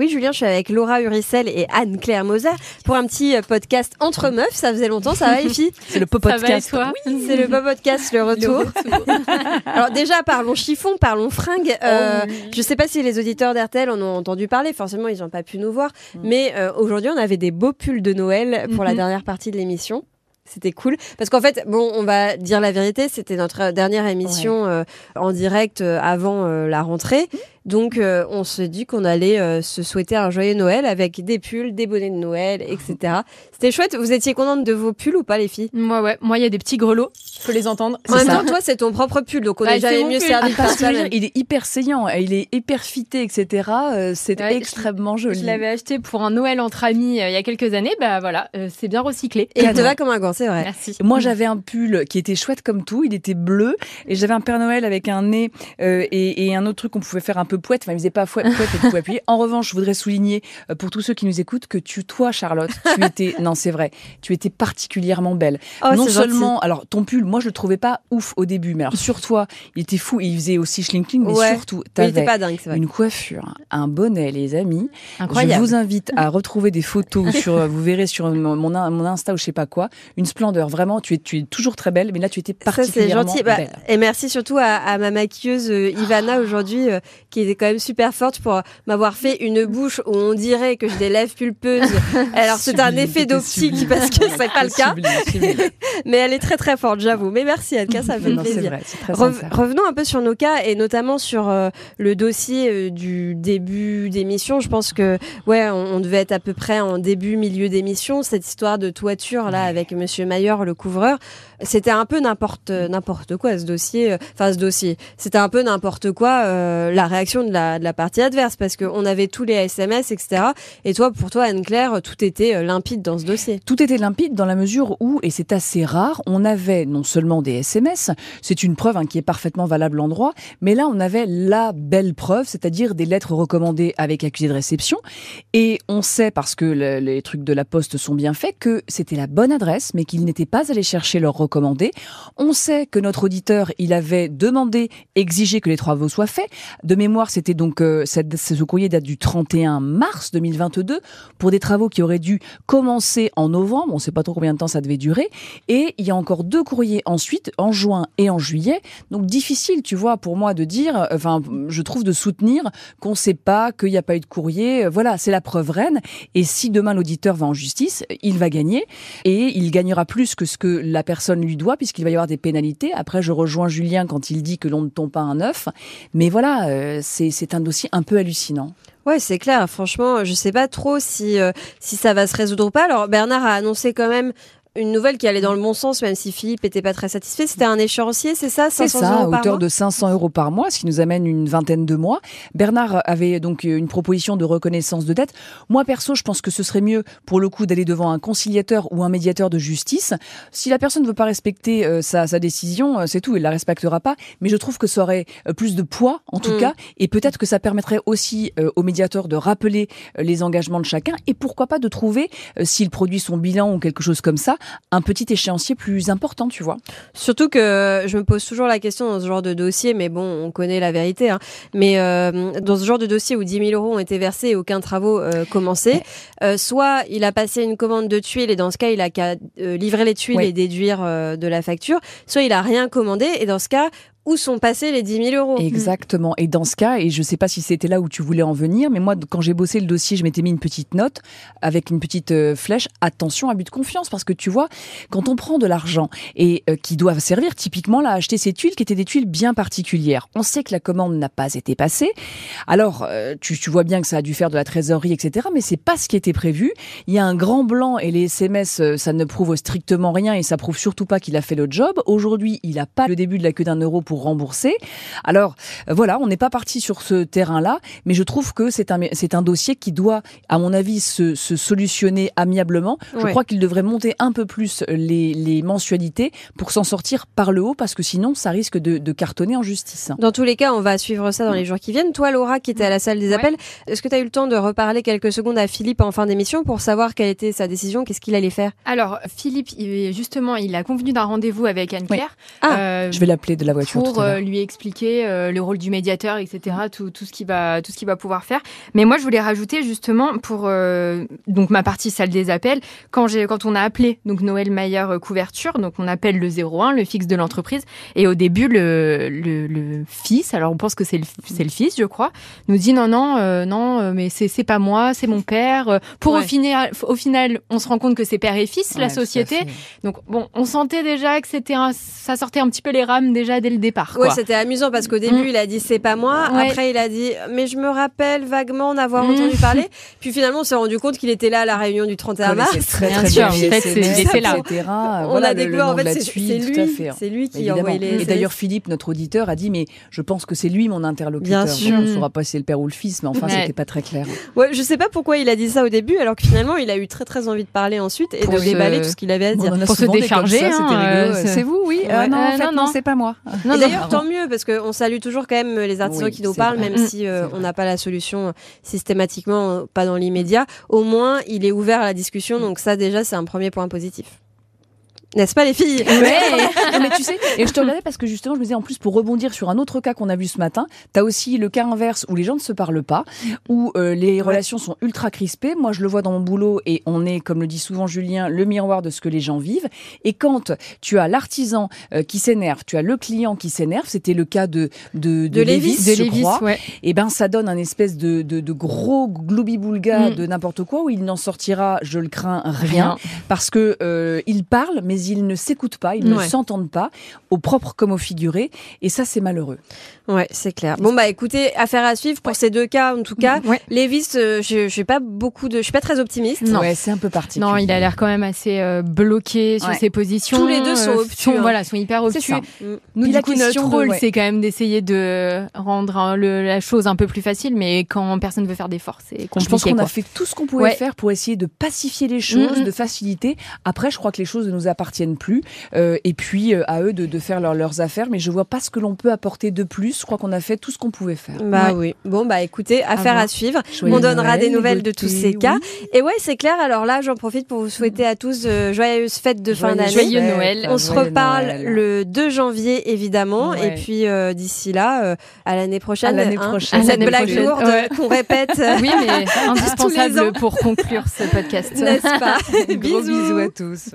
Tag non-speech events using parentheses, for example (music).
Oui, Julien, je suis avec Laura Uricel et Anne-Claire Moser pour un petit euh, podcast entre meufs. Ça faisait longtemps, ça va, les filles? C'est le pop podcast. toi? Oui, c'est le pop podcast, le retour. (laughs) Alors déjà, parlons chiffon, parlons fringues. Euh, oh Je sais pas si les auditeurs d'RTL en ont entendu parler. Forcément, ils n'ont pas pu nous voir. Mm. Mais euh, aujourd'hui, on avait des beaux pulls de Noël pour la mm-hmm. dernière partie de l'émission. C'était cool parce qu'en fait, bon, on va dire la vérité, c'était notre dernière émission euh, en direct avant la rentrée. Mm. Donc, euh, on se dit qu'on allait euh, se souhaiter un joyeux Noël avec des pulls, des bonnets de Noël, etc. (laughs) C'était chouette. Vous étiez contente de vos pulls ou pas, les filles? Moi, ouais. Moi, il y a des petits grelots. Je peux les entendre. En même temps, toi, c'est ton propre pull, donc on est jamais mieux servi ah, ça. Il est hyper saillant, il est hyper fité, etc. Euh, c'est extrêmement joli. Je l'avais acheté pour un Noël entre amis il y a quelques années. Bah voilà, c'est bien recyclé. Et il te va comme un gant, c'est vrai. Merci. Moi, j'avais un pull qui était chouette comme tout. Il était bleu et j'avais un Père Noël avec un nez et, et, un autre truc qu'on pouvait faire un peu poète. Enfin, il faisait pas en revanche, je voudrais souligner euh, pour tous ceux qui nous écoutent que tu, toi, Charlotte, tu (laughs) étais, non, c'est vrai, tu étais particulièrement belle. Oh, non seulement, alors ton pull, moi je le trouvais pas ouf au début, mais alors sur toi, il était fou, il faisait aussi schlinking, mais surtout, tu avais une coiffure, un bonnet, les amis. Incroyable. Je vous invite à retrouver des photos sur, vous verrez sur mon, mon Insta ou je sais pas quoi, une splendeur. Vraiment, tu es, tu es toujours très belle, mais là tu étais particulièrement gentil. Bah, belle. et merci surtout à, ma maquilleuse euh, Ivana aujourd'hui, euh, qui était quand même super forte pour m'avoir fait une bouche où on dirait que j'ai des lèvres pulpeuses. (laughs) Alors c'est un effet d'optique parce que c'est pas le cas. (laughs) Mais elle est très très forte, j'avoue. Mais merci Anka, ça fait plaisir. revenons un peu sur nos cas et notamment sur euh, le dossier euh, du début d'émission. Je pense que ouais, on, devait être à peu près en début milieu d'émission. Cette histoire de toiture là avec Monsieur Mayer, le couvreur, c'était un peu n'importe n'importe quoi ce dossier. Enfin ce dossier, c'était un peu n'importe quoi. Euh, la réaction de la, partie adverse parce qu'on avait tous les SMS, etc. Et toi, pour toi, Anne-Claire, tout était euh, limpide dans ce dossier. Tout était limpide dans la mesure où, et c'est assez rare, on avait non seulement des SMS, c'est une preuve hein, qui est parfaitement valable en droit, mais là, on avait la belle preuve, c'est-à-dire des lettres recommandées avec accusé de réception. Et on sait, parce que les trucs de la poste sont bien faits, que c'était la bonne adresse, mais qu'ils n'étaient pas allés chercher leur recommandé. On sait que notre auditeur, il avait demandé, exigé que les travaux soient faits. De mémoire, c'était donc euh, cette ce courrier date du 31 mars 2022 pour des travaux qui auraient dû commencer en novembre. On ne sait pas trop combien de temps ça devait durer. Et il y a encore deux courriers ensuite, en juin et en juillet. Donc difficile, tu vois, pour moi de dire, enfin, je trouve de soutenir qu'on ne sait pas, qu'il n'y a pas eu de courrier. Voilà, c'est la preuve reine. Et si demain l'auditeur va en justice, il va gagner. Et il gagnera plus que ce que la personne lui doit, puisqu'il va y avoir des pénalités. Après, je rejoins Julien quand il dit que l'on ne tombe pas un œuf. Mais voilà, euh, c'est un dossier un peu hallucinant. Ouais, c'est clair. Franchement, je sais pas trop si euh, si ça va se résoudre ou pas. Alors Bernard a annoncé quand même une nouvelle qui allait dans le bon sens, même si Philippe était pas très satisfait. C'était un échéancier, c'est ça C'est ça, à hauteur de 500 euros par mois, ce qui nous amène une vingtaine de mois. Bernard avait donc une proposition de reconnaissance de dette. Moi, perso, je pense que ce serait mieux, pour le coup, d'aller devant un conciliateur ou un médiateur de justice. Si la personne ne veut pas respecter euh, sa, sa, décision, euh, c'est tout, il la respectera pas. Mais je trouve que ça aurait euh, plus de poids, en tout mm. cas, et peut-être que ça permettrait aussi au médiateur de rappeler les engagements de chacun, et pourquoi pas de trouver, s'il produit son bilan ou quelque chose comme ça, un petit échéancier plus important, tu vois. Surtout que je me pose toujours la question dans ce genre de dossier, mais bon, on connaît la vérité, hein. mais euh, dans ce genre de dossier où 10 000 euros ont été versés et aucun travaux euh, commencé, euh, soit il a passé une commande de tuiles et dans ce cas, il a qu'à livrer les tuiles et déduire de la facture, soit il a rien commandé et dans ce cas, où sont passés les 10 000 euros. Exactement. Et dans ce cas, et je ne sais pas si c'était là où tu voulais en venir, mais moi, quand j'ai bossé le dossier, je m'étais mis une petite note avec une petite euh, flèche. Attention, abus de confiance, parce que tu vois, quand on prend de l'argent et euh, qui doivent servir typiquement là à acheter ces tuiles qui étaient des tuiles bien particulières, on sait que la commande n'a pas été passée. Alors, euh, tu, tu, vois bien que ça a dû faire de la trésorerie, etc. Mais c'est pas ce qui était prévu. Il y a un grand blanc et les SMS, ça ne prouve strictement rien et ça prouve surtout pas qu'il a fait le job. Aujourd'hui, il n'a pas le début de la queue d'un euro pour pour rembourser. Alors euh, voilà, on n'est pas parti sur ce terrain-là, mais je trouve que c'est un c'est un dossier qui doit, à mon avis, se, se solutionner amiablement. Je Ouais. crois qu'il devrait monter un peu plus les, les mensualités pour s'en sortir par le haut, parce que sinon, ça risque de, de cartonner en justice. Dans tous les cas, on va suivre ça dans les jours qui viennent. Toi, Laura, qui était à la salle des Ouais. appels, est-ce que tu as eu le temps de reparler quelques secondes à Philippe en fin d'émission pour savoir quelle était sa décision, qu'est-ce qu'il allait faire? Alors, Philippe, il- justement, il a convenu d'un rendez-vous avec Anne-Claire. Ah, euh, Je vais l'appeler de la voiture pour euh, lui expliquer euh, le rôle du médiateur, etc., tout, tout ce qu'il va, tout ce qu'il va pouvoir faire. Mais moi, je voulais rajouter justement pour euh, donc ma partie salle des appels quand j'ai, quand on a appelé donc Noël euh, couverture, donc on appelle le 01, le fixe de l'entreprise, et au début le, le, le fils, alors on pense que c'est le, c'est le fils, je crois, nous dit non non non, mais c'est c'est pas moi, c'est mon père. Pour Ouais. au final, au final, on se rend compte que c'est père et fils Ouais, la société. Donc bon, on sentait déjà que c'était ça sortait un petit peu les rames déjà dès le départ. Ouais, quoi. c'était amusant parce qu'au début, Mm. il a dit c'est pas moi. Ouais. Après, il a dit mais je me rappelle vaguement en avoir Mm. entendu (laughs) parler. Puis finalement, on s'est rendu compte qu'il était là à la réunion du 31 Connaissait mars. très, Bien très sûr, bien les peut-être c'est- SMS, il était là. etc. on Voilà, a découvert en fait c'est lui, fait. c'est lui qui Évidemment. envoyait les Et d'ailleurs, Philippe, notre auditeur, a dit mais je pense que c'est lui mon interlocuteur. Bien sûr. On ne saura pas si c'est le père ou le fils, mais enfin, c'était pas très clair. Ouais, je sais pas pourquoi il a dit ça au début, alors que finalement, il a eu très très envie de parler ensuite et de déballer tout ce qu'il avait à dire. En Pour se décharger, hein, c'était rigolo. euh, c'est- vous, oui. Ah non, en Euh, fait, non, non, c'est pas moi. Non, d'ailleurs, tant mieux, parce qu'on salue toujours quand même les artisans Oui, qui nous parlent, vrai. même si euh, on n'a pas la solution systématiquement, euh, pas dans l'immédiat. Au moins, il est ouvert à la discussion, donc ça déjà, c'est un premier point positif. N'est-ce pas les filles? (laughs) Non, mais tu sais, et je te regardais parce que justement, je me disais, en plus, pour rebondir sur un autre cas qu'on a vu ce matin, t'as aussi le cas inverse où les gens ne se parlent pas, où euh, les relations sont ultra crispées. Moi, je le vois dans mon boulot et on est, comme le dit souvent Julien, le miroir de ce que les gens vivent. Et quand tu as l'artisan euh, qui s'énerve, tu as le client qui s'énerve, c'était le cas de, de, De Lévis, Lévis, de je Lévis, crois. ouais. et ben ça donne un espèce de, de, de gros gloubi-boulga Mm. de n'importe quoi où il n'en sortira, je le crains, rien, parce que euh, ils parlent mais ils ne s'écoutent pas, ils ne s'entendent pas, au propre comme au figuré, et ça c'est malheureux. Ouais, c'est clair. Bon bah écoutez, affaire à suivre pour ces deux cas en tout cas. Ouais. Lévis, euh, je, je suis pas beaucoup de, je suis pas très optimiste. Non. Ouais, c'est un peu particulier. Non, il a l'air quand même assez euh, bloqué sur Ouais. ses positions. Tous les deux sont euh, obtus, hein. voilà, sont hyper C'est obtus. ça. Mm. Nous, du la coup, question notre de- rôle, ouais. c'est quand même d'essayer de rendre hein, le- la chose un peu plus facile, mais quand personne veut faire d'efforts, c'est compliqué. Je pense qu'on a fait tout ce qu'on pouvait Ouais. faire pour essayer de pacifier les choses, Mhm. de faciliter. Après, je crois que les choses ne nous appartiennent plus. Euh, et puis, euh, à eux de, de faire leur- leurs affaires. Mais je vois pas ce que l'on peut apporter de plus. Je crois qu'on a fait tout ce qu'on pouvait faire. Bah oui. Bon bah écoutez, affaire à suivre. Joyeux On donnera Noël, des les nouvelles de tous ces oui. cas. Et ouais, c'est clair. Alors là, j'en profite pour vous souhaiter à tous euh, joyeuses fêtes de fin d'année. Joyeux Noël. On se reparle Noël. le 2 janvier évidemment Ouais. et puis euh, d'ici là euh, à l'année prochaine. À l'année hein, prochaine. à cette blague prochaine. lourde Ouais. qu'on répète. (laughs) Oui, mais (laughs) indispensable pour conclure ce podcast. N'est-ce pas (laughs) Gros bisous à tous.